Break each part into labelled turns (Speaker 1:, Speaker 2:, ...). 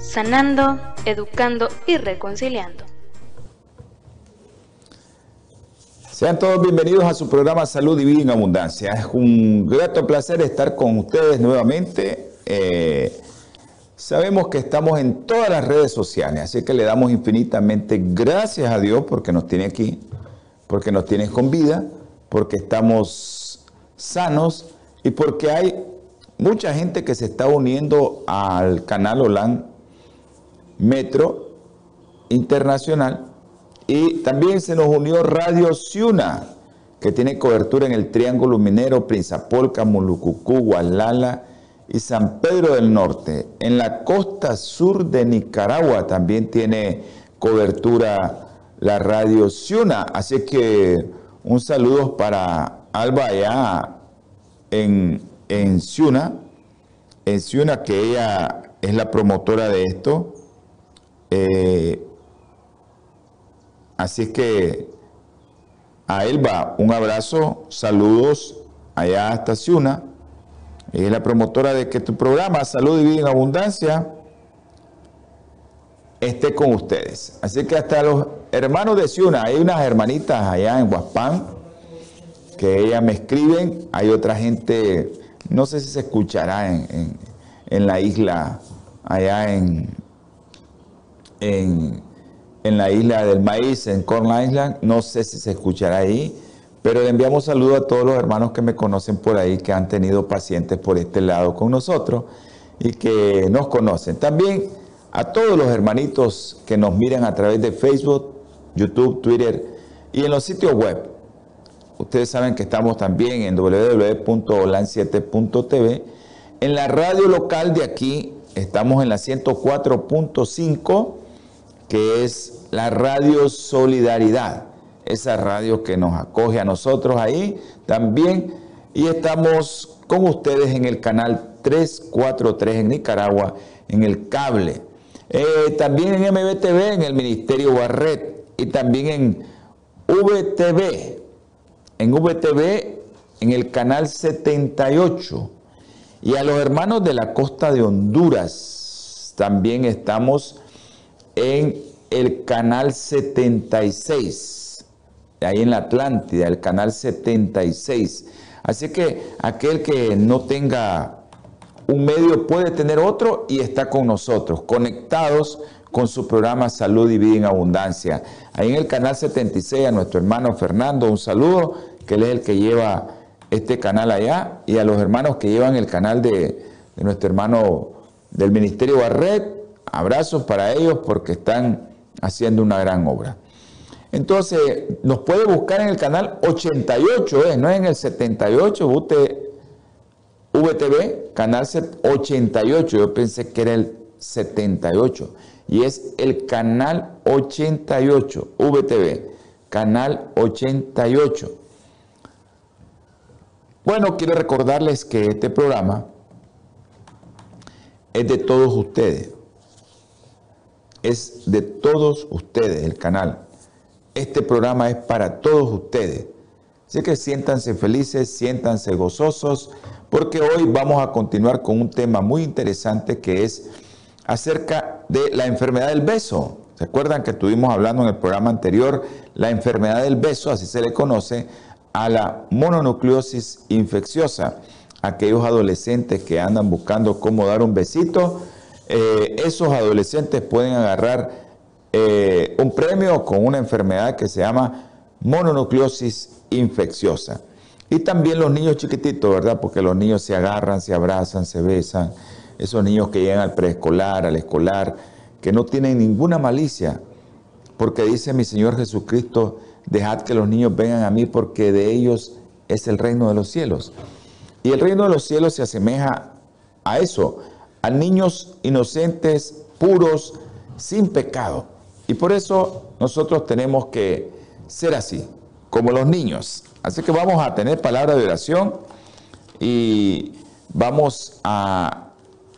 Speaker 1: sanando, educando y reconciliando.
Speaker 2: Sean todos bienvenidos a su programa Salud y en Abundancia. Es un grato placer estar con ustedes nuevamente. Eh, sabemos que estamos en todas las redes sociales, así que le damos infinitamente gracias a Dios porque nos tiene aquí, porque nos tiene con vida, porque estamos sanos y porque hay mucha gente que se está uniendo al canal OLAN Metro Internacional y también se nos unió Radio Ciuna, que tiene cobertura en el Triángulo Minero, Prinzapolca, Mulucucú, Gualala y San Pedro del Norte. En la costa sur de Nicaragua también tiene cobertura la Radio Ciuna, así que un saludo para Alba allá en, en Ciuna, en Ciuna que ella es la promotora de esto eh, así es que a Elba un abrazo, saludos allá hasta Ciuna. Ella es la promotora de que tu programa Salud y Vida en Abundancia esté con ustedes. Así que hasta los hermanos de Ciuna, hay unas hermanitas allá en Huaspán que ellas me escriben, hay otra gente, no sé si se escuchará en la isla, allá en, en, la isla del maíz, en Corn Island. No sé si se escuchará ahí, pero le enviamos saludos a todos los hermanos que me conocen por ahí, que han tenido pacientes por este lado con nosotros y que nos conocen. También a todos los hermanitos que nos miran a través de Facebook, YouTube, Twitter y en los sitios web. Ustedes saben que estamos también en www.olan7.tv. En la radio local de aquí estamos en la 104.5 que es la radio Solidaridad, esa radio que nos acoge a nosotros ahí también. Y estamos con ustedes en el canal 343 en Nicaragua, en el cable. Eh, también en MBTV, en el Ministerio Barret, y también en VTV, en VTV, en el canal 78. Y a los hermanos de la costa de Honduras, también estamos en el canal 76, ahí en la Atlántida, el canal 76. Así que aquel que no tenga un medio puede tener otro y está con nosotros, conectados con su programa Salud y Vida en Abundancia. Ahí en el canal 76 a nuestro hermano Fernando, un saludo, que él es el que lleva este canal allá, y a los hermanos que llevan el canal de, nuestro hermano del Ministerio Barret, Abrazos para ellos porque están haciendo una gran obra. Entonces, nos puede buscar en el canal 88, ¿eh? no es en el 78, usted VTV, canal 88, yo pensé que era el 78, y es el canal 88, VTV, canal 88. Bueno, quiero recordarles que este programa es de todos ustedes es de todos ustedes, el canal. Este programa es para todos ustedes. Así que siéntanse felices, siéntanse gozosos, porque hoy vamos a continuar con un tema muy interesante que es acerca de la enfermedad del beso. ¿Se acuerdan que estuvimos hablando en el programa anterior? La enfermedad del beso, así se le conoce, a la mononucleosis infecciosa. Aquellos adolescentes que andan buscando cómo dar un besito, eh, esos adolescentes pueden agarrar eh, un premio con una enfermedad que se llama mononucleosis infecciosa. Y también los niños chiquititos, ¿verdad? Porque los niños se agarran, se abrazan, se besan. Esos niños que llegan al preescolar, al escolar, que no tienen ninguna malicia. Porque dice mi Señor Jesucristo, dejad que los niños vengan a mí porque de ellos es el reino de los cielos. Y el reino de los cielos se asemeja a eso, a niños inocentes, puros, sin pecado. Y por eso nosotros tenemos que ser así, como los niños. Así que vamos a tener palabra de oración y vamos a,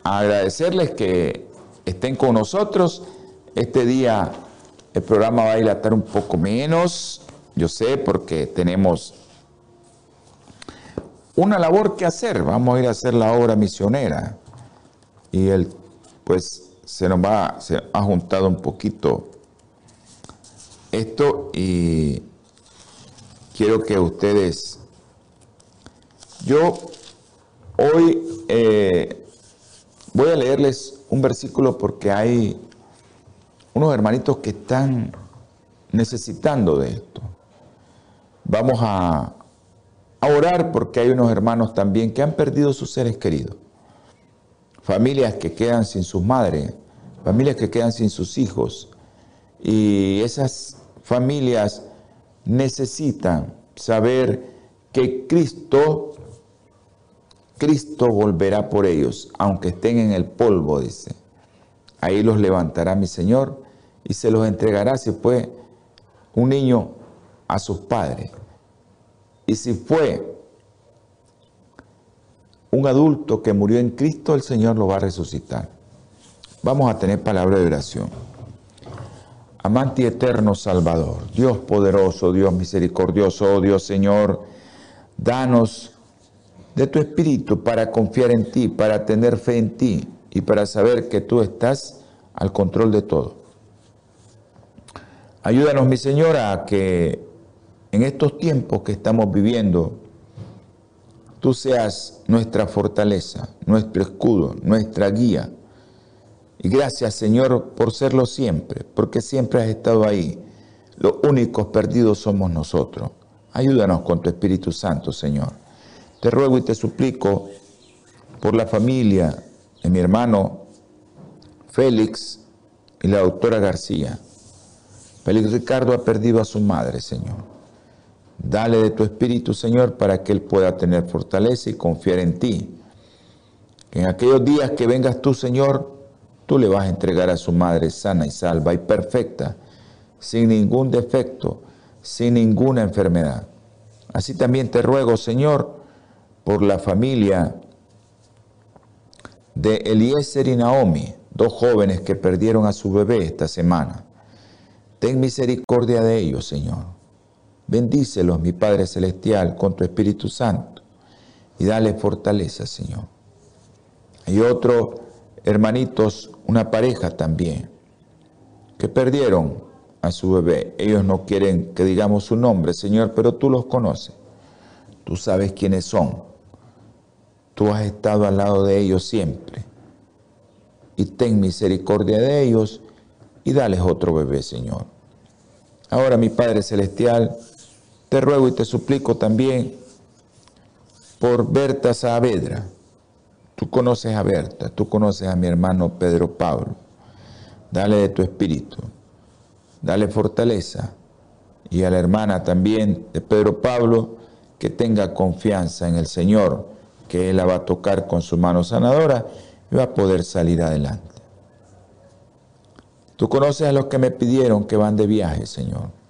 Speaker 2: agradecerles que estén con nosotros. Este día el programa va a dilatar un poco menos, yo sé, porque tenemos una labor que hacer. Vamos a ir a hacer la obra misionera. Y él, pues, se nos va, se ha juntado un poquito esto y quiero que ustedes, yo hoy eh, voy a leerles un versículo porque hay unos hermanitos que están necesitando de esto. Vamos a, a orar porque hay unos hermanos también que han perdido sus seres queridos. Familias que quedan sin sus madres, familias que quedan sin sus hijos. Y esas familias necesitan saber que Cristo, Cristo volverá por ellos, aunque estén en el polvo, dice. Ahí los levantará mi Señor y se los entregará si fue un niño a sus padres. Y si fue un adulto que murió en Cristo, el Señor lo va a resucitar. Vamos a tener palabra de oración. Amante eterno Salvador, Dios poderoso, Dios misericordioso, oh Dios Señor, danos de tu espíritu para confiar en ti, para tener fe en ti y para saber que tú estás al control de todo. Ayúdanos, mi Señor, a que en estos tiempos que estamos viviendo, tú seas nuestra fortaleza, nuestro escudo, nuestra guía. Y gracias Señor por serlo siempre, porque siempre has estado ahí. Los únicos perdidos somos nosotros. Ayúdanos con tu Espíritu Santo, Señor. Te ruego y te suplico por la familia de mi hermano Félix y la doctora García. Félix Ricardo ha perdido a su madre, Señor. Dale de tu espíritu, Señor, para que Él pueda tener fortaleza y confiar en ti. En aquellos días que vengas tú, Señor, tú le vas a entregar a su madre sana y salva y perfecta, sin ningún defecto, sin ninguna enfermedad. Así también te ruego, Señor, por la familia de Eliezer y Naomi, dos jóvenes que perdieron a su bebé esta semana. Ten misericordia de ellos, Señor. Bendícelos, mi Padre Celestial, con tu Espíritu Santo y dale fortaleza, Señor. Hay otros hermanitos, una pareja también, que perdieron a su bebé. Ellos no quieren que digamos su nombre, Señor, pero tú los conoces. Tú sabes quiénes son. Tú has estado al lado de ellos siempre. Y ten misericordia de ellos y dales otro bebé, Señor. Ahora, mi Padre Celestial, te ruego y te suplico también por Berta Saavedra. Tú conoces a Berta, tú conoces a mi hermano Pedro Pablo. Dale de tu espíritu, dale fortaleza. Y a la hermana también de Pedro Pablo, que tenga confianza en el Señor, que Él la va a tocar con su mano sanadora y va a poder salir adelante. Tú conoces a los que me pidieron que van de viaje, Señor.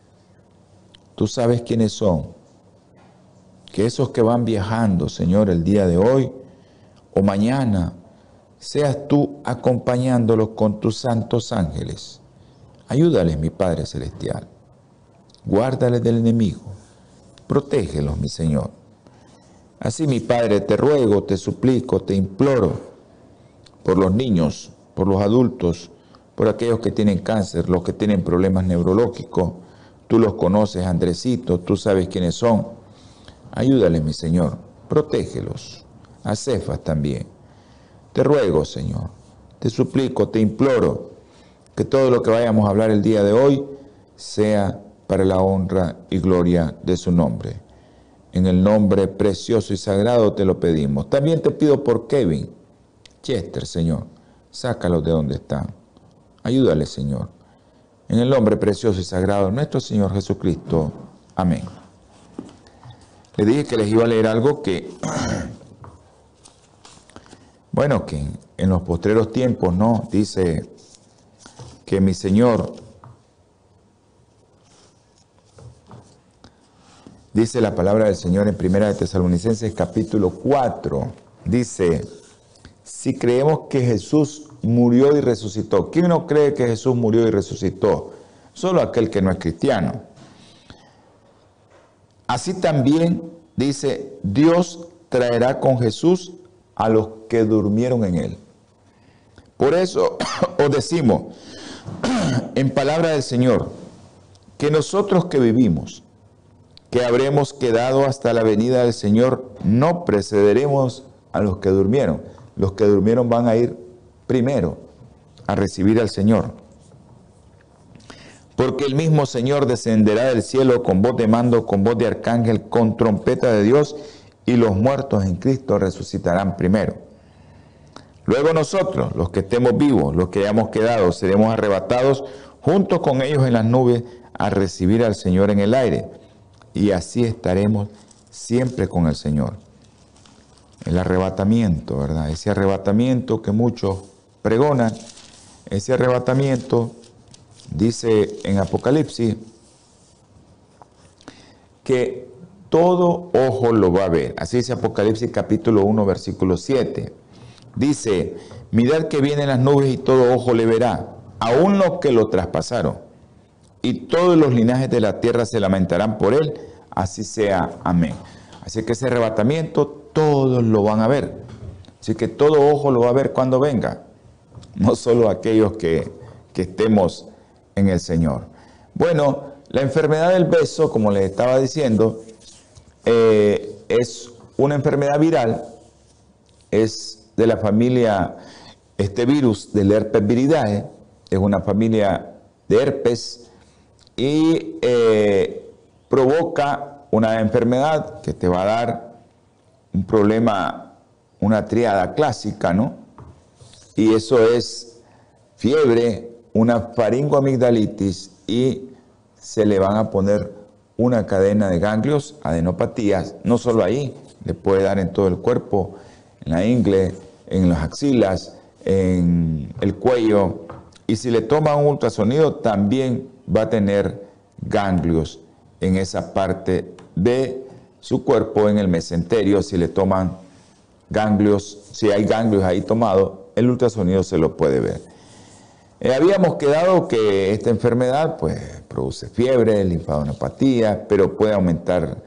Speaker 2: Tú sabes quiénes son. Que esos que van viajando, Señor, el día de hoy o mañana, seas tú acompañándolos con tus santos ángeles. Ayúdales, mi Padre Celestial. Guárdales del enemigo. Protégelos, mi Señor. Así, mi Padre, te ruego, te suplico, te imploro por los niños, por los adultos, por aquellos que tienen cáncer, los que tienen problemas neurológicos, Tú los conoces, Andresito, tú sabes quiénes son. Ayúdales, mi Señor, protégelos. A Cefas también. Te ruego, Señor, te suplico, te imploro, que todo lo que vayamos a hablar el día de hoy sea para la honra y gloria de su nombre. En el nombre precioso y sagrado te lo pedimos. También te pido por Kevin, Chester, Señor. Sácalos de donde están. Ayúdale, Señor. En el nombre precioso y sagrado de nuestro Señor Jesucristo. Amén. Le dije que les iba a leer algo que Bueno, que en los postreros tiempos, ¿no? Dice que mi Señor, dice la palabra del Señor en Primera de Tesalonicenses capítulo 4, dice, si creemos que Jesús murió y resucitó, ¿quién no cree que Jesús murió y resucitó? Solo aquel que no es cristiano. Así también dice, Dios traerá con Jesús a los que durmieron en él. Por eso os decimos, en palabra del Señor, que nosotros que vivimos, que habremos quedado hasta la venida del Señor, no precederemos a los que durmieron. Los que durmieron van a ir primero a recibir al Señor. Porque el mismo Señor descenderá del cielo con voz de mando, con voz de arcángel, con trompeta de Dios, y los muertos en Cristo resucitarán primero. Luego nosotros, los que estemos vivos, los que hayamos quedado, seremos arrebatados juntos con ellos en las nubes a recibir al Señor en el aire. Y así estaremos siempre con el Señor. El arrebatamiento, ¿verdad? Ese arrebatamiento que muchos pregonan, ese arrebatamiento, dice en Apocalipsis, que todo ojo lo va a ver. Así dice Apocalipsis capítulo 1, versículo 7. Dice, mirad que vienen las nubes y todo ojo le verá, aún los que lo traspasaron. Y todos los linajes de la tierra se lamentarán por él, así sea. Amén. Así que ese arrebatamiento todos lo van a ver. Así que todo ojo lo va a ver cuando venga. No solo aquellos que, que estemos en el Señor. Bueno, la enfermedad del beso, como les estaba diciendo, eh, es una enfermedad viral, es de la familia, este virus del herpes viridae, es una familia de herpes y eh, provoca una enfermedad que te va a dar un problema, una triada clásica, ¿no? Y eso es fiebre, una faringoamigdalitis y se le van a poner una cadena de ganglios, adenopatías, no solo ahí, le puede dar en todo el cuerpo, en la ingle, en las axilas, en el cuello, y si le toma un ultrasonido también va a tener ganglios en esa parte de su cuerpo, en el mesenterio, si le toman ganglios, si hay ganglios ahí tomados, el ultrasonido se lo puede ver. Eh, habíamos quedado que esta enfermedad pues, produce fiebre, linfadenopatía, pero puede aumentar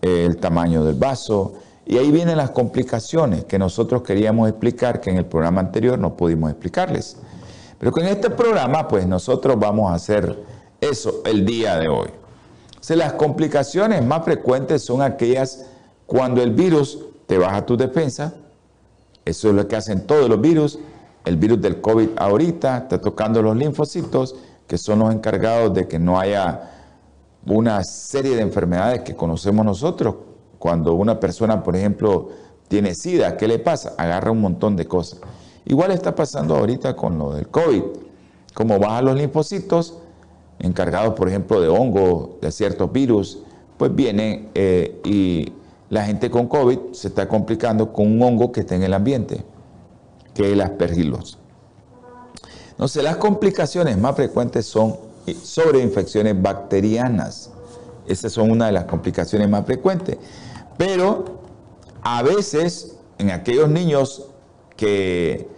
Speaker 2: eh, el tamaño del vaso. Y ahí vienen las complicaciones que nosotros queríamos explicar, que en el programa anterior no pudimos explicarles. Pero con este programa, pues nosotros vamos a hacer eso el día de hoy. Las complicaciones más frecuentes son aquellas cuando el virus te baja tu defensa. Eso es lo que hacen todos los virus el virus del COVID ahorita está tocando los linfocitos, que son los encargados de que no haya una serie de enfermedades que conocemos nosotros. Cuando una persona, por ejemplo, tiene SIDA, ¿qué le pasa? Agarra un montón de cosas. Igual está pasando ahorita con lo del COVID. Como bajan los linfocitos, encargados, por ejemplo, de hongo, de ciertos virus, pues vienen eh, y la gente con COVID se está complicando con un hongo que está en el ambiente que el aspergilosis. Entonces, las complicaciones más frecuentes son sobreinfecciones bacterianas. Esas son una de las complicaciones más frecuentes. Pero a veces, en aquellos niños que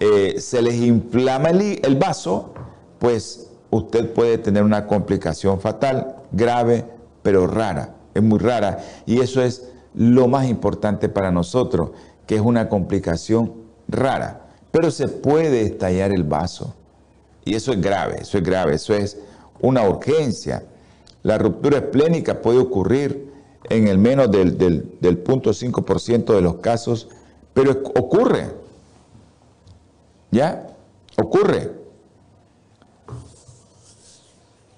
Speaker 2: eh, se les inflama el, el vaso, pues usted puede tener una complicación fatal, grave, pero rara. Es muy rara. Y eso es lo más importante para nosotros, que es una complicación rara, pero se puede estallar el vaso. Y eso es grave, eso es grave, eso es una urgencia. La ruptura esplénica puede ocurrir en el menos del, del, del 0.5% de los casos, pero ocurre. ¿Ya? Ocurre.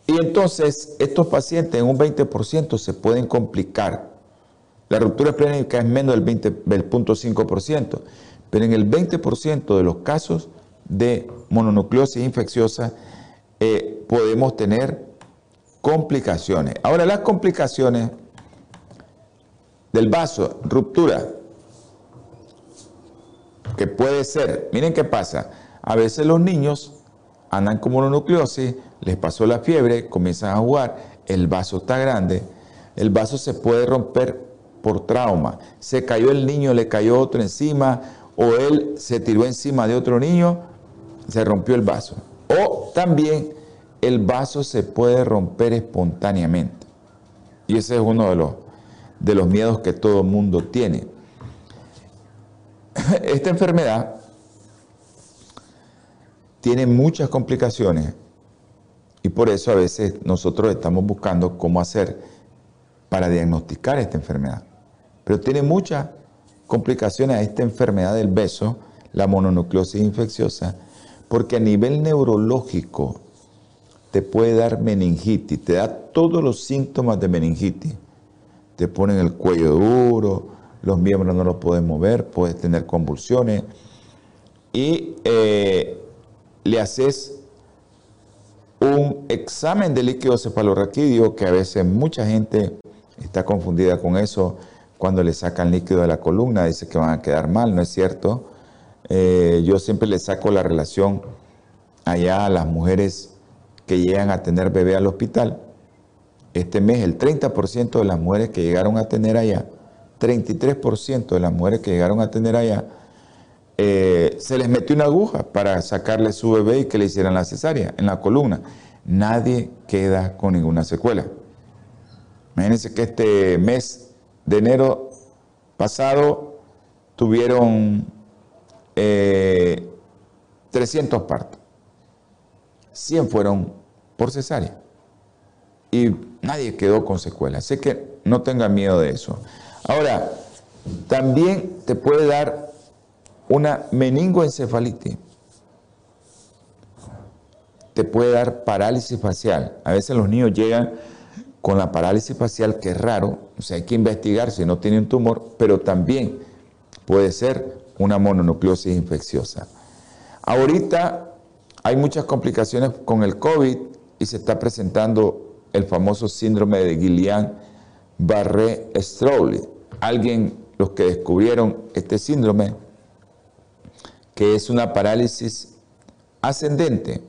Speaker 2: Y entonces estos pacientes en un 20% se pueden complicar. La ruptura esplénica es menos del, 20, del 0.5%. Pero en el 20% de los casos de mononucleosis infecciosa eh, podemos tener complicaciones. Ahora, las complicaciones del vaso, ruptura, que puede ser, miren qué pasa, a veces los niños andan como mononucleosis, les pasó la fiebre, comienzan a jugar, el vaso está grande, el vaso se puede romper por trauma, se cayó el niño, le cayó otro encima, o él se tiró encima de otro niño, se rompió el vaso. O también el vaso se puede romper espontáneamente. Y ese es uno de los, de los miedos que todo mundo tiene. Esta enfermedad tiene muchas complicaciones y por eso a veces nosotros estamos buscando cómo hacer para diagnosticar esta enfermedad. Pero tiene muchas complicaciones a esta enfermedad del beso, la mononucleosis infecciosa, porque a nivel neurológico te puede dar meningitis, te da todos los síntomas de meningitis. Te ponen el cuello duro, los miembros no los puedes mover, puedes tener convulsiones y eh, le haces un examen de líquido cefalorraquídeo que a veces mucha gente está confundida con eso cuando le sacan líquido de la columna, dice que van a quedar mal, no es cierto. Eh, yo siempre le saco la relación allá a las mujeres que llegan a tener bebé al hospital. Este mes el 30% de las mujeres que llegaron a tener allá, 33% de las mujeres que llegaron a tener allá, eh, se les metió una aguja para sacarle su bebé y que le hicieran la cesárea en la columna. Nadie queda con ninguna secuela. Imagínense que este mes de enero pasado tuvieron 300 eh, partos. 100 fueron por cesárea. Y nadie quedó con secuelas. Así que no tenga miedo de eso. Ahora, también te puede dar una meningoencefalitis. Te puede dar parálisis facial. A veces los niños llegan con la parálisis facial, que es raro, o sea, hay que investigar si no tiene un tumor, pero también puede ser una mononucleosis infecciosa. Ahorita hay muchas complicaciones con el COVID y se está presentando el famoso síndrome de Guillain-Barré-Strauss. Alguien, los que descubrieron este síndrome, que es una parálisis ascendente,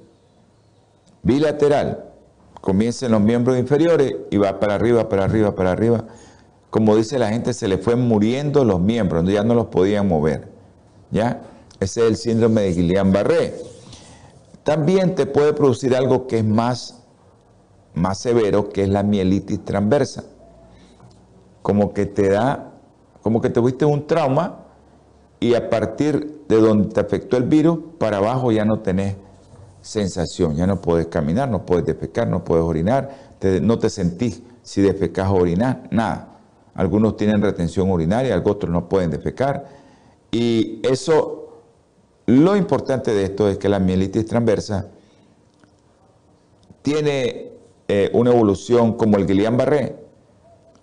Speaker 2: bilateral, comienza en los miembros inferiores y va para arriba, para arriba, para arriba. Como dice la gente, se le fue muriendo los miembros, ya no los podían mover. ¿Ya? Ese es el síndrome de Guillain-Barré. También te puede producir algo que es más, más severo, que es la mielitis transversa. Como que te da, como que te tuviste un trauma y a partir de donde te afectó el virus, para abajo ya no tenés sensación, ya no puedes caminar, no puedes defecar, no puedes orinar, no te sentís si defecas o orinar, nada. Algunos tienen retención urinaria, otros no pueden defecar. Y eso lo importante de esto es que la mielitis transversa tiene eh, una evolución como el Guillain-Barré,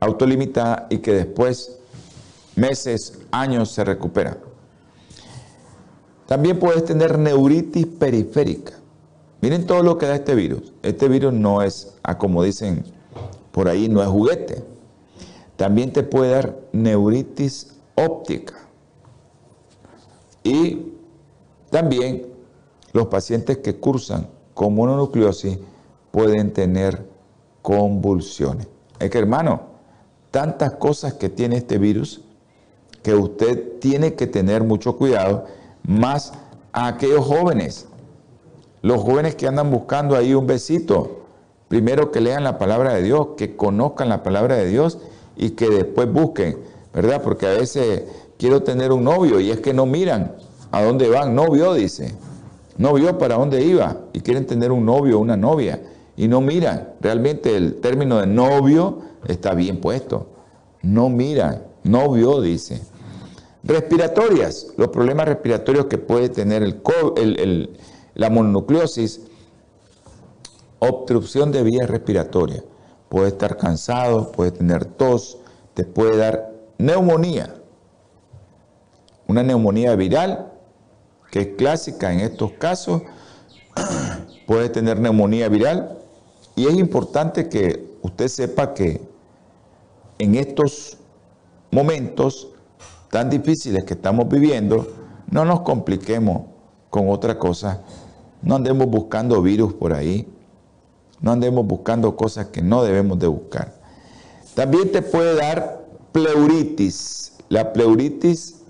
Speaker 2: autolimitada y que después, meses, años, se recupera. También puedes tener neuritis periférica. Miren todo lo que da este virus. Este virus no es, como dicen por ahí, no es juguete. También te puede dar neuritis óptica. Y también los pacientes que cursan con mononucleosis pueden tener convulsiones. Es que hermano, tantas cosas que tiene este virus que usted tiene que tener mucho cuidado, más a aquellos jóvenes, los jóvenes que andan buscando ahí un besito, primero que lean la palabra de Dios, que conozcan la palabra de Dios y que después busquen, ¿verdad? Porque a veces quiero tener un novio y es que no miran, ¿A dónde van? No vio, dice. No vio para dónde iba y quieren tener un novio o una novia y no miran. Realmente el término de novio está bien puesto. No miran, no vio, dice. Respiratorias, los problemas respiratorios que puede tener el, la mononucleosis, obstrucción de vías respiratorias. Puede estar cansado, puede tener tos, te puede dar neumonía. Una neumonía viral que es clásica en estos casos, puede tener neumonía viral y es importante que usted sepa que en estos momentos tan difíciles que estamos viviendo, no nos compliquemos con otra cosa. No andemos buscando virus por ahí. No andemos buscando cosas que no debemos de buscar. También te puede dar pleuritis. La pleuritis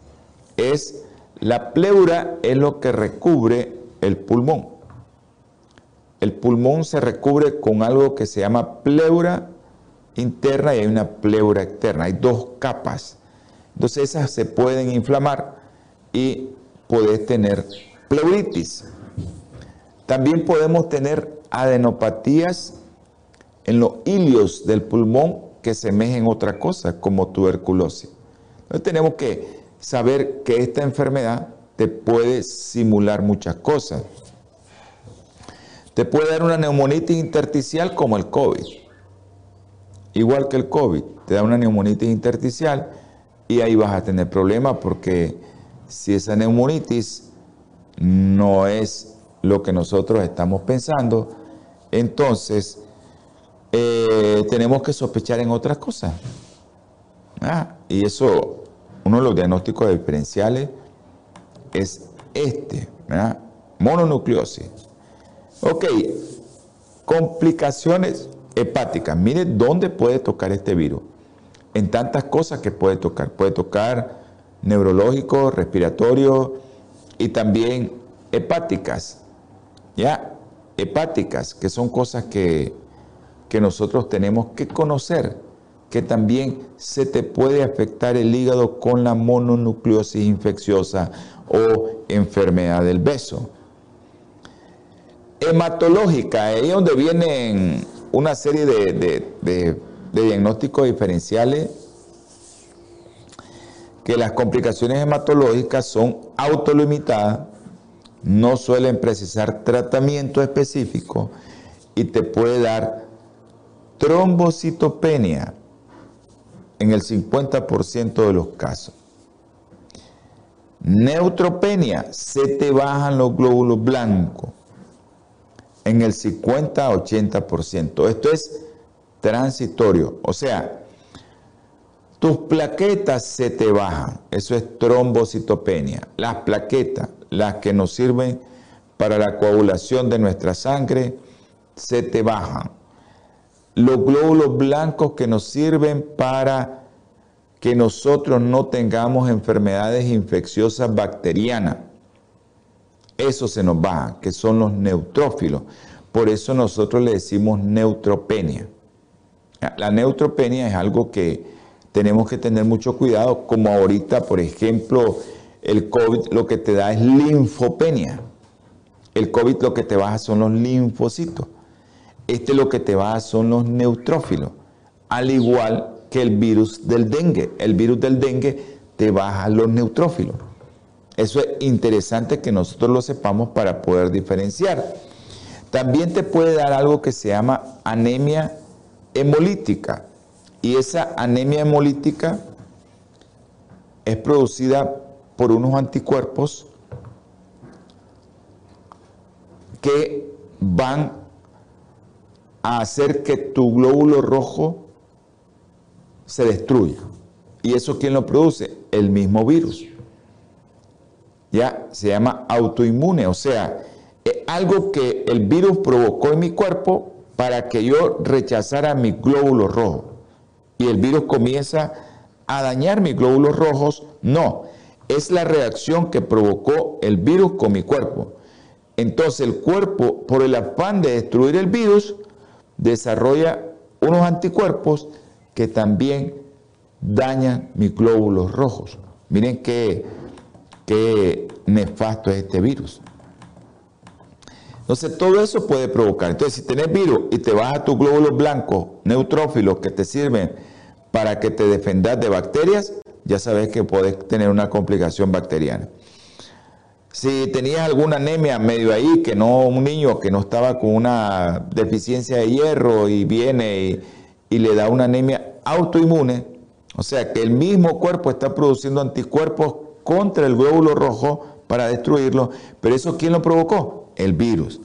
Speaker 2: es, la pleura es lo que recubre el pulmón. El pulmón se recubre con algo que se llama pleura interna y hay una pleura externa. Hay dos capas. Entonces esas se pueden inflamar y puedes tener pleuritis. También podemos tener adenopatías en los hilios del pulmón que semejen otra cosa, como tuberculosis. Entonces tenemos que saber que esta enfermedad te puede simular muchas cosas. Te puede dar una neumonitis intersticial como el COVID. Igual que el COVID, te da una neumonitis intersticial y ahí vas a tener problemas porque si esa neumonitis no es lo que nosotros estamos pensando, entonces eh, tenemos que sospechar en otras cosas. Ah, y eso, uno de los diagnósticos diferenciales es este, ¿verdad? mononucleosis. Ok, complicaciones hepáticas. Mire dónde puede tocar este virus. En tantas cosas que puede tocar. Puede tocar neurológico, respiratorio y también hepáticas. ¿Ya? Hepáticas, que son cosas que, que nosotros tenemos que conocer, que también se te puede afectar el hígado con la mononucleosis infecciosa o enfermedad del beso. Hematológica, ahí es donde vienen una serie de, diagnósticos diferenciales que las complicaciones hematológicas son autolimitadas, no suelen precisar tratamiento específico y te puede dar trombocitopenia en el 50% de los casos. Neutropenia, se te bajan los glóbulos blancos en el 50-80%. Esto es transitorio. O sea, tus plaquetas se te bajan. Eso es trombocitopenia. Las plaquetas, las que nos sirven para la coagulación de nuestra sangre, se te bajan. Los glóbulos blancos que nos sirven para que nosotros no tengamos enfermedades infecciosas bacterianas eso se nos baja, que son los neutrófilos. Por eso nosotros le decimos neutropenia. La neutropenia es algo que tenemos que tener mucho cuidado, como ahorita, por ejemplo, el COVID lo que te da es linfopenia. El COVID lo que te baja son los linfocitos. Este lo que te baja son los neutrófilos. Al igual que el virus del dengue. El virus del dengue te baja los neutrófilos. Eso es interesante que nosotros lo sepamos para poder diferenciar. También te puede dar algo que se llama anemia hemolítica. Y esa anemia hemolítica es producida por unos anticuerpos que van a hacer que tu glóbulo rojo se destruya. ¿Y eso quién lo produce? El mismo virus ya se llama autoinmune, o sea, algo que el virus provocó en mi cuerpo para que yo rechazara mi glóbulo rojo. Y el virus comienza a dañar mis glóbulos rojos. No, es la reacción que provocó el virus con mi cuerpo. Entonces el cuerpo, por el afán de destruir el virus, desarrolla unos anticuerpos que también dañan mis glóbulos rojos. Miren que qué nefasto es este virus. Entonces, todo eso puede provocar. Entonces, si tenés virus y te vas a tus glóbulos blancos neutrófilos que te sirven para que te defendas de bacterias, ya sabes que puedes tener una complicación bacteriana. Si tenías alguna anemia medio ahí, que no, un niño que no estaba con una deficiencia de hierro y viene y, y le da una anemia autoinmune, o sea que el mismo cuerpo está produciendo anticuerpos contra el glóbulo rojo para destruirlo. Pero eso, ¿quién lo provocó? El virus.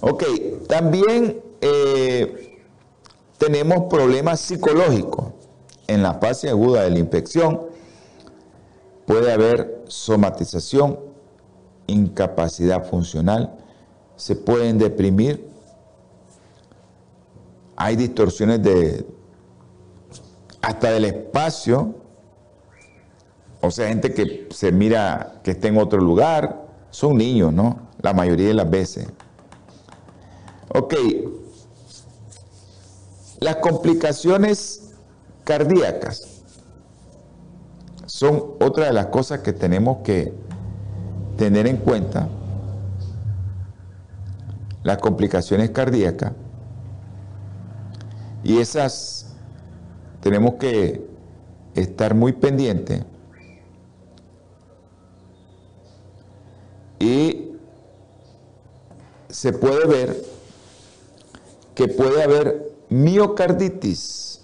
Speaker 2: Ok, también eh, tenemos problemas psicológicos en la fase aguda de la infección. puede haber somatización, incapacidad funcional, se pueden deprimir, hay distorsiones de hasta del espacio, o sea, gente que se mira que está en otro lugar, son niños, ¿no? La mayoría de las veces. Ok, las complicaciones cardíacas son otra de las cosas que tenemos que tener en cuenta. Las complicaciones cardíacas. Y esas tenemos que estar muy pendientes y se puede ver que puede haber miocarditis.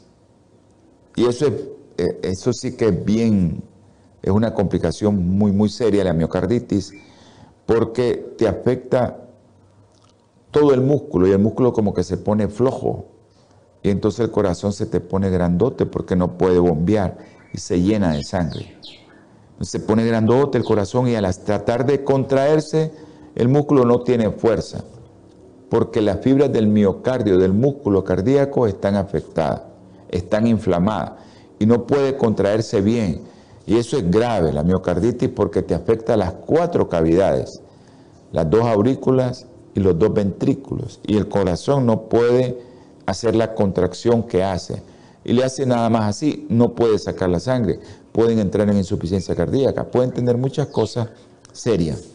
Speaker 2: Y eso, es, eh, eso sí que es bien, es una complicación muy, muy seria la miocarditis porque te afecta todo el músculo y el músculo como que se pone flojo. Y entonces el corazón se te pone grandote porque no puede bombear y se llena de sangre. Se pone grandote el corazón y al tratar de contraerse, el músculo no tiene fuerza, porque las fibras del miocardio, del músculo cardíaco, están afectadas, están inflamadas y no puede contraerse bien. Y eso es grave, la miocarditis, porque te afecta las cuatro cavidades, las dos aurículas y los dos ventrículos. Y el corazón no puede hacer la contracción que hace. Y le hace nada más así, no puede sacar la sangre pueden entrar en insuficiencia cardíaca, pueden tener muchas cosas serias.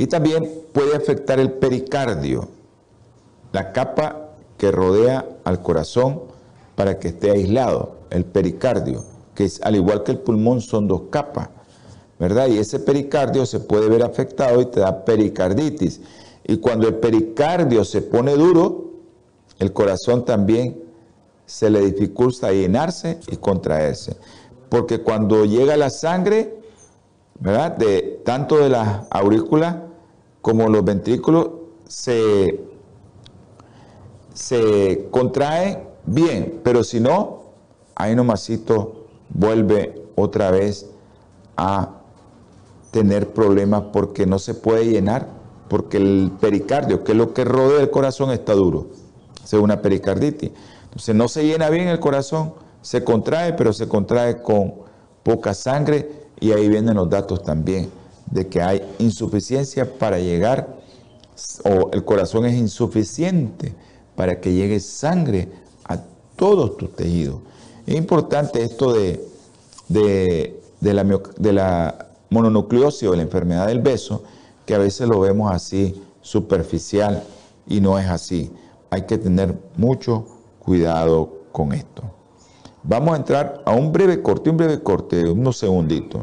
Speaker 2: Y también puede afectar el pericardio, la capa que rodea al corazón para que esté aislado, el pericardio, que es al igual que el pulmón son dos capas, ¿verdad? Y ese pericardio se puede ver afectado y te da pericarditis. Y cuando el pericardio se pone duro, el corazón también se le dificulta llenarse y contraerse porque cuando llega la sangre, ¿verdad? De, tanto de las aurículas como los ventrículos se, se contrae bien, pero si no, ahí nomasito vuelve otra vez a tener problemas porque no se puede llenar, porque el pericardio, que es lo que rodea el corazón, está duro, es una pericarditis. Entonces no se llena bien el corazón se contrae, pero se contrae con poca sangre y ahí vienen los datos también de que hay insuficiencia para llegar o el corazón es insuficiente para que llegue sangre a todos tus tejidos. Es importante esto de, de, la, de la mononucleosis o la enfermedad del beso, que a veces lo vemos así superficial y no es así. Hay que tener mucho cuidado con esto. Vamos a entrar a un breve corte, un breve corte, unos segunditos.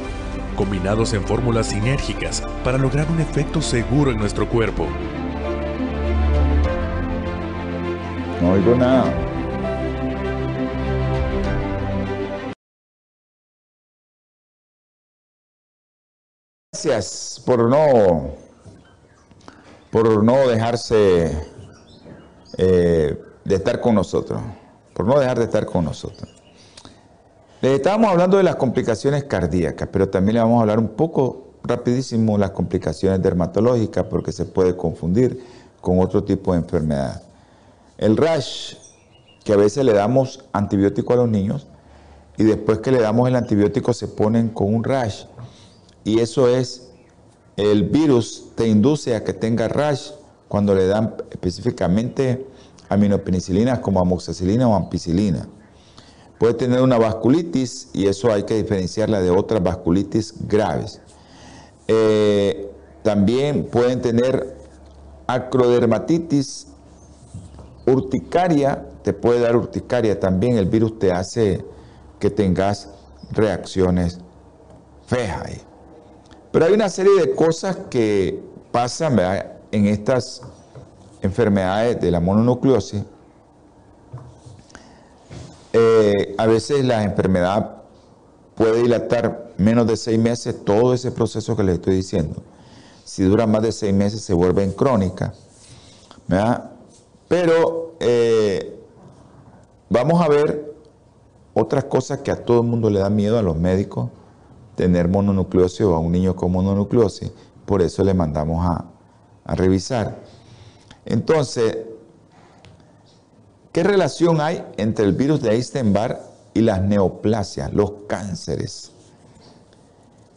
Speaker 3: combinados en fórmulas sinérgicas para lograr un efecto seguro en nuestro cuerpo.
Speaker 2: No oigo nada. Gracias por no, por no dejarse eh, de estar con nosotros por no dejar de estar con nosotros. Les estábamos hablando de las complicaciones cardíacas, pero también le vamos a hablar un poco rapidísimo las complicaciones dermatológicas porque se puede confundir con otro tipo de enfermedad. El rash, que a veces le damos antibiótico a los niños y después que le damos el antibiótico se ponen con un rash. Y eso es, el virus te induce a que tenga rash cuando le dan específicamente aminopenicilinas como amoxicilina o ampicilina. Puede tener una vasculitis y eso hay que diferenciarla de otras vasculitis graves. Eh, también pueden tener acrodermatitis, urticaria, te puede dar urticaria también, el virus te hace que tengas reacciones feas. Pero hay una serie de cosas que pasan en estas enfermedades de la mononucleosis. Eh, a veces la enfermedad puede dilatar menos de seis meses todo ese proceso que les estoy diciendo. Si dura más de seis meses se vuelve en crónica. Pero eh, vamos a ver otras cosas que a todo el mundo le da miedo a los médicos, tener mononucleosis o a un niño con mononucleosis. Por eso le mandamos a, a revisar. Entonces, ¿qué relación hay entre el virus de Epstein-Barr y las neoplasias, los cánceres?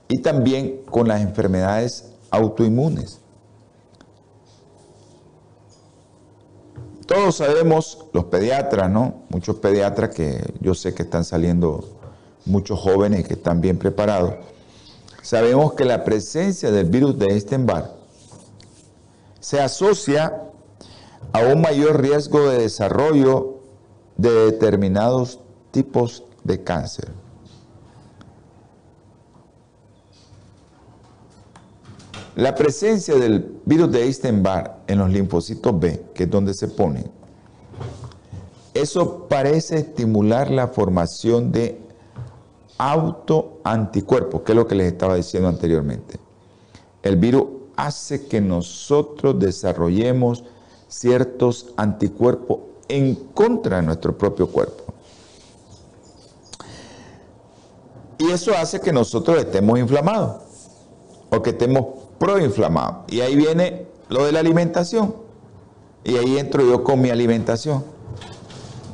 Speaker 2: Y también con las enfermedades autoinmunes. Todos sabemos, los pediatras, ¿no? Muchos pediatras que yo sé que están saliendo muchos jóvenes que están bien preparados. Sabemos que la presencia del virus de Epstein-Barr se asocia a un mayor riesgo de desarrollo de determinados tipos de cáncer. La presencia del virus de Epstein-Barr en los linfocitos B, que es donde se pone, eso parece estimular la formación de autoanticuerpos, que es lo que les estaba diciendo anteriormente. El virus hace que nosotros desarrollemos ciertos anticuerpos en contra de nuestro propio cuerpo. Y eso hace que nosotros estemos inflamados o que estemos proinflamado. Y ahí viene lo de la alimentación. Y ahí entro yo con mi alimentación.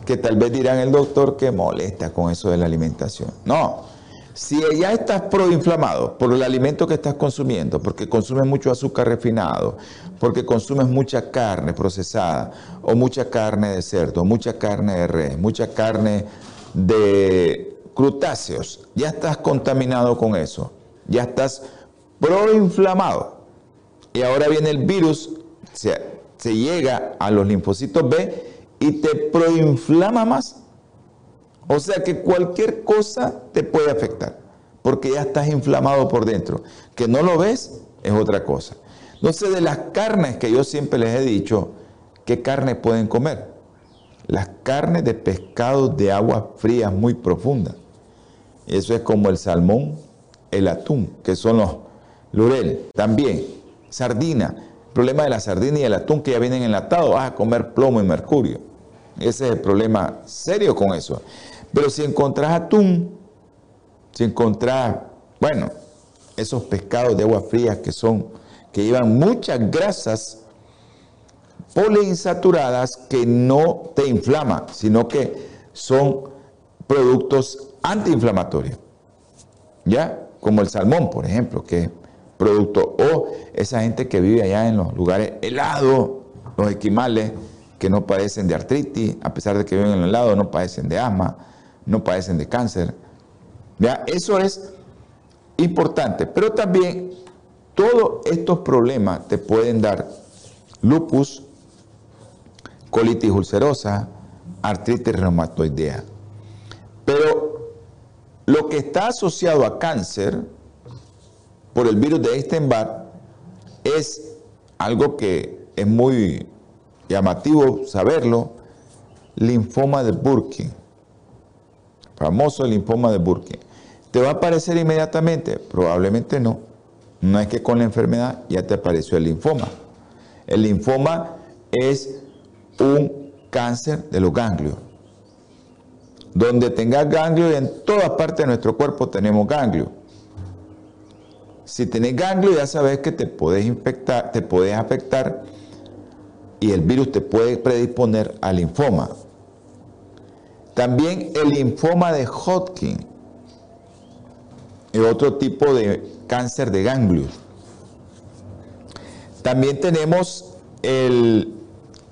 Speaker 2: Que tal vez dirán el doctor que molesta con eso de la alimentación. No, si ya estás proinflamado por el alimento que estás consumiendo, porque consumes mucho azúcar refinado, porque consumes mucha carne procesada, o mucha carne de cerdo, mucha carne de res, mucha carne de crutáceos, ya estás contaminado con eso, ya estás proinflamado. Y ahora viene el virus, se, se llega a los linfocitos B y te proinflama más. O sea que cualquier cosa te puede afectar, porque ya estás inflamado por dentro. Que no lo ves es otra cosa. Sé de las carnes que yo siempre les he dicho, ¿qué carne pueden comer? Las carnes de pescado de agua fría muy profunda. Eso es como el salmón, el atún, que son los Lurel, también. Sardina. El problema de la sardina y el atún que ya vienen enlatados, vas a comer plomo y mercurio. Ese es el problema serio con eso. Pero si encontrás atún, si encontrás, bueno, esos pescados de agua fría que son, que llevan muchas grasas poliinsaturadas que no te inflaman, sino que son productos antiinflamatorios. ¿Ya? Como el salmón, por ejemplo, que producto. O esa gente que vive allá en los lugares helados, los esquimales, que no padecen de artritis, a pesar de que viven en el helado, no padecen de asma, no padecen de cáncer. ¿Ya? Eso es importante. Pero también todos estos problemas te pueden dar lupus, colitis ulcerosa, artritis reumatoidea. Pero lo que está asociado a cáncer, por el virus de Epstein-Barr es algo que es muy llamativo saberlo, linfoma de Burkitt, famoso linfoma de Burkitt. ¿Te va a aparecer inmediatamente? Probablemente no. No es que con la enfermedad ya te apareció el linfoma. El linfoma es un cáncer de los ganglios. Donde tengas ganglio, en todas partes de nuestro cuerpo tenemos ganglio. Si tenés ganglio, ya sabes que te puedes infectar, te puedes afectar y el virus te puede predisponer al linfoma. También el linfoma de Hodgkin es otro tipo de cáncer de ganglios. También tenemos el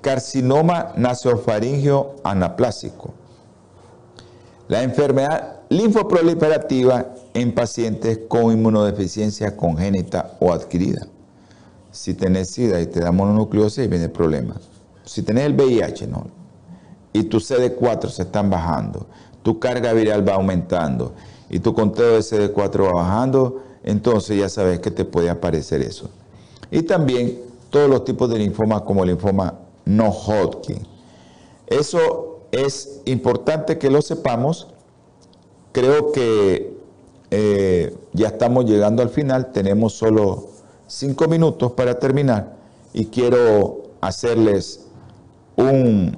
Speaker 2: carcinoma nasofaringeo anaplásico. La enfermedad linfoproliferativa en pacientes con inmunodeficiencia congénita o adquirida. Si tenés SIDA y te da mononucleosis, viene el problema. Si tenés el VIH, ¿no? Y tu CD4 se están bajando, tu carga viral va aumentando y tu conteo de CD4 va bajando, entonces ya sabes que te puede aparecer eso. Y también todos los tipos de linfomas como el linfoma no Hodgkin. Eso es importante que lo sepamos. Creo que eh, ya estamos llegando al final, tenemos solo cinco minutos para terminar y quiero hacerles un,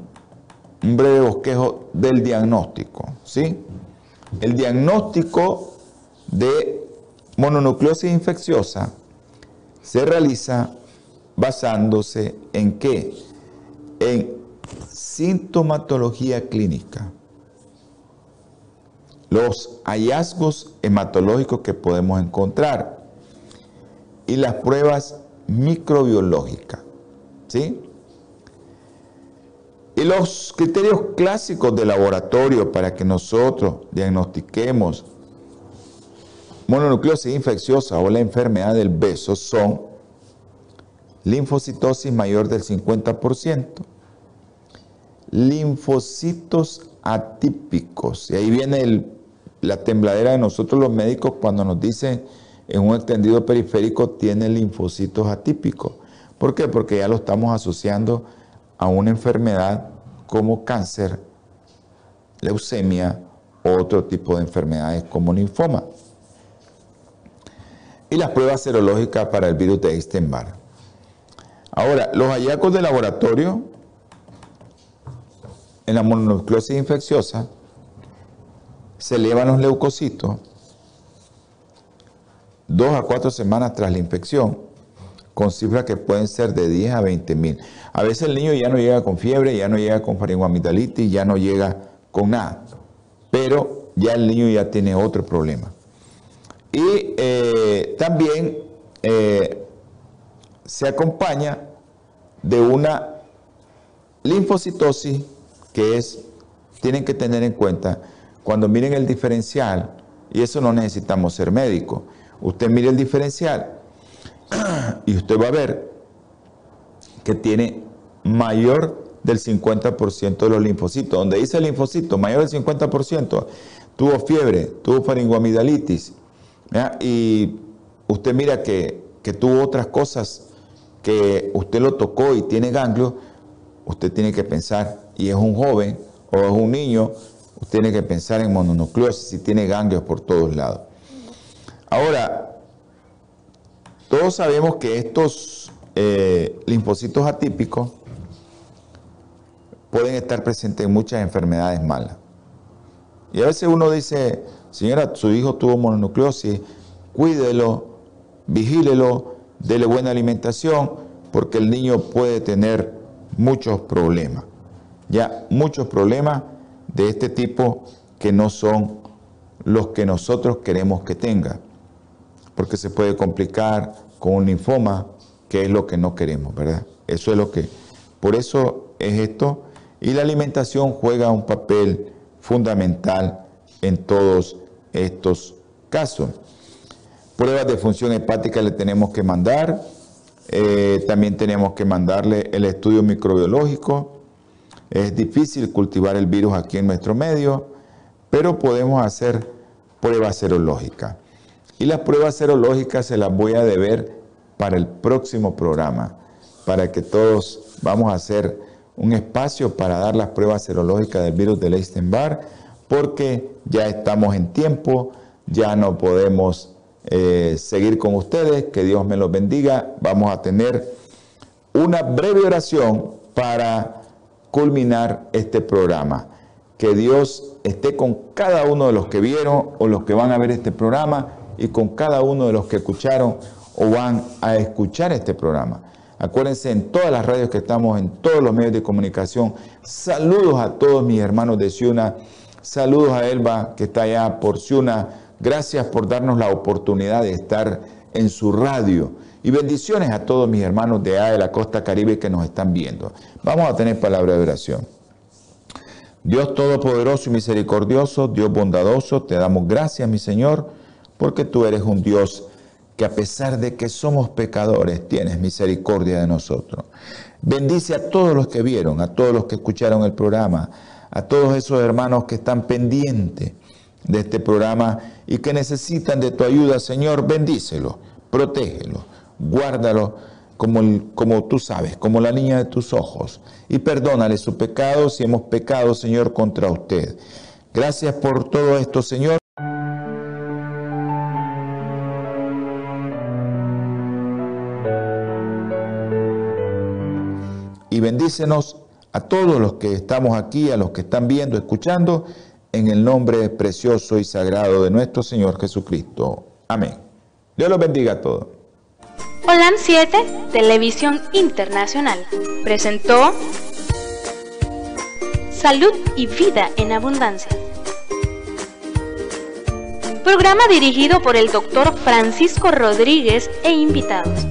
Speaker 2: un breve bosquejo del diagnóstico. ¿sí? El diagnóstico de mononucleosis infecciosa se realiza basándose en qué? En sintomatología clínica. Los hallazgos hematológicos que podemos encontrar y las pruebas microbiológicas. ¿Sí? Y los criterios clásicos de laboratorio para que nosotros diagnostiquemos mononucleosis infecciosa o la enfermedad del beso son linfocitosis mayor del 50%, linfocitos atípicos, y ahí viene la tembladera de nosotros los médicos cuando nos dicen en un extendido periférico tiene linfocitos atípicos. ¿Por qué? Porque ya lo estamos asociando a una enfermedad como cáncer, leucemia o otro tipo de enfermedades como linfoma. Y las pruebas serológicas para el virus de Epstein-Barr. Ahora, los hallazgos de laboratorio en la mononucleosis infecciosa se elevan los leucocitos dos a cuatro semanas tras la infección con cifras que pueden ser de 10 a 20 mil. A veces el niño ya no llega con fiebre, ya no llega con faringoamigdalitis, ya no llega con nada, pero ya el niño ya tiene otro problema. Y eh, también eh, se acompaña de una linfocitosis que es, tienen que tener en cuenta, cuando miren el diferencial, y eso no necesitamos ser médicos, usted mire el diferencial, y usted va a ver que tiene mayor del 50% de los linfocitos. Donde dice linfocito, mayor del 50%, tuvo fiebre, tuvo faringoamidalitis, y usted mira que, que tuvo otras cosas que usted lo tocó y tiene ganglio, usted tiene que pensar, y es un joven o es un niño, usted tiene que pensar en mononucleosis y tiene ganglios por todos lados. Ahora, todos sabemos que estos eh, linfocitos atípicos pueden estar presentes en muchas enfermedades malas. Y a veces uno dice, señora, su hijo tuvo mononucleosis, cuídelo, vigílelo, dele buena alimentación, porque el niño puede tener muchos problemas. Ya, muchos problemas de este tipo que no son los que nosotros queremos que tenga porque se puede complicar con un linfoma, que es lo que no queremos, ¿verdad? Eso es lo que... Por eso es esto. Y la alimentación juega un papel fundamental en todos estos casos. Pruebas de función hepática le tenemos que mandar. Eh, también tenemos que mandarle el estudio microbiológico. Es difícil cultivar el virus aquí en nuestro medio, pero podemos hacer pruebas serológicas. Y las pruebas serológicas se las voy a deber para el próximo programa, para que todos vamos a hacer un espacio para dar las pruebas serológicas del virus de Epstein-Barr, porque ya estamos en tiempo, ya no podemos eh, seguir con ustedes, que Dios me los bendiga. Vamos a tener una breve oración para culminar este programa. Que Dios esté con cada uno de los que vieron o los que van a ver este programa y con cada uno de los que escucharon o van a escuchar este programa. Acuérdense en todas las radios que estamos, en todos los medios de comunicación. Saludos a todos mis hermanos de Ciuna. Saludos a Elba que está allá por Ciuna. Gracias por darnos la oportunidad de estar en su radio. Y bendiciones a todos mis hermanos de allá de la costa caribe que nos están viendo. Vamos a tener palabra de oración. Dios Todopoderoso y Misericordioso, Dios bondadoso, te damos gracias, mi Señor porque tú eres un Dios que a pesar de que somos pecadores, tienes misericordia de nosotros. Bendice a todos los que vieron, a todos los que escucharon el programa, a todos esos hermanos que están pendientes de este programa y que necesitan de tu ayuda, Señor, bendícelo, protégelo, guárdalo como, como tú sabes, como la niña de tus ojos, y perdónale su pecado si hemos pecado, Señor, contra usted. Gracias por todo esto, Señor. Bendícenos a todos los que estamos aquí, a los que están viendo, escuchando, en el nombre precioso y sagrado de nuestro Señor Jesucristo. Amén. Dios los bendiga a todos.
Speaker 1: Holan 7, Televisión Internacional, presentó Salud y Vida en Abundancia. Programa dirigido por el doctor Francisco Rodríguez e invitados.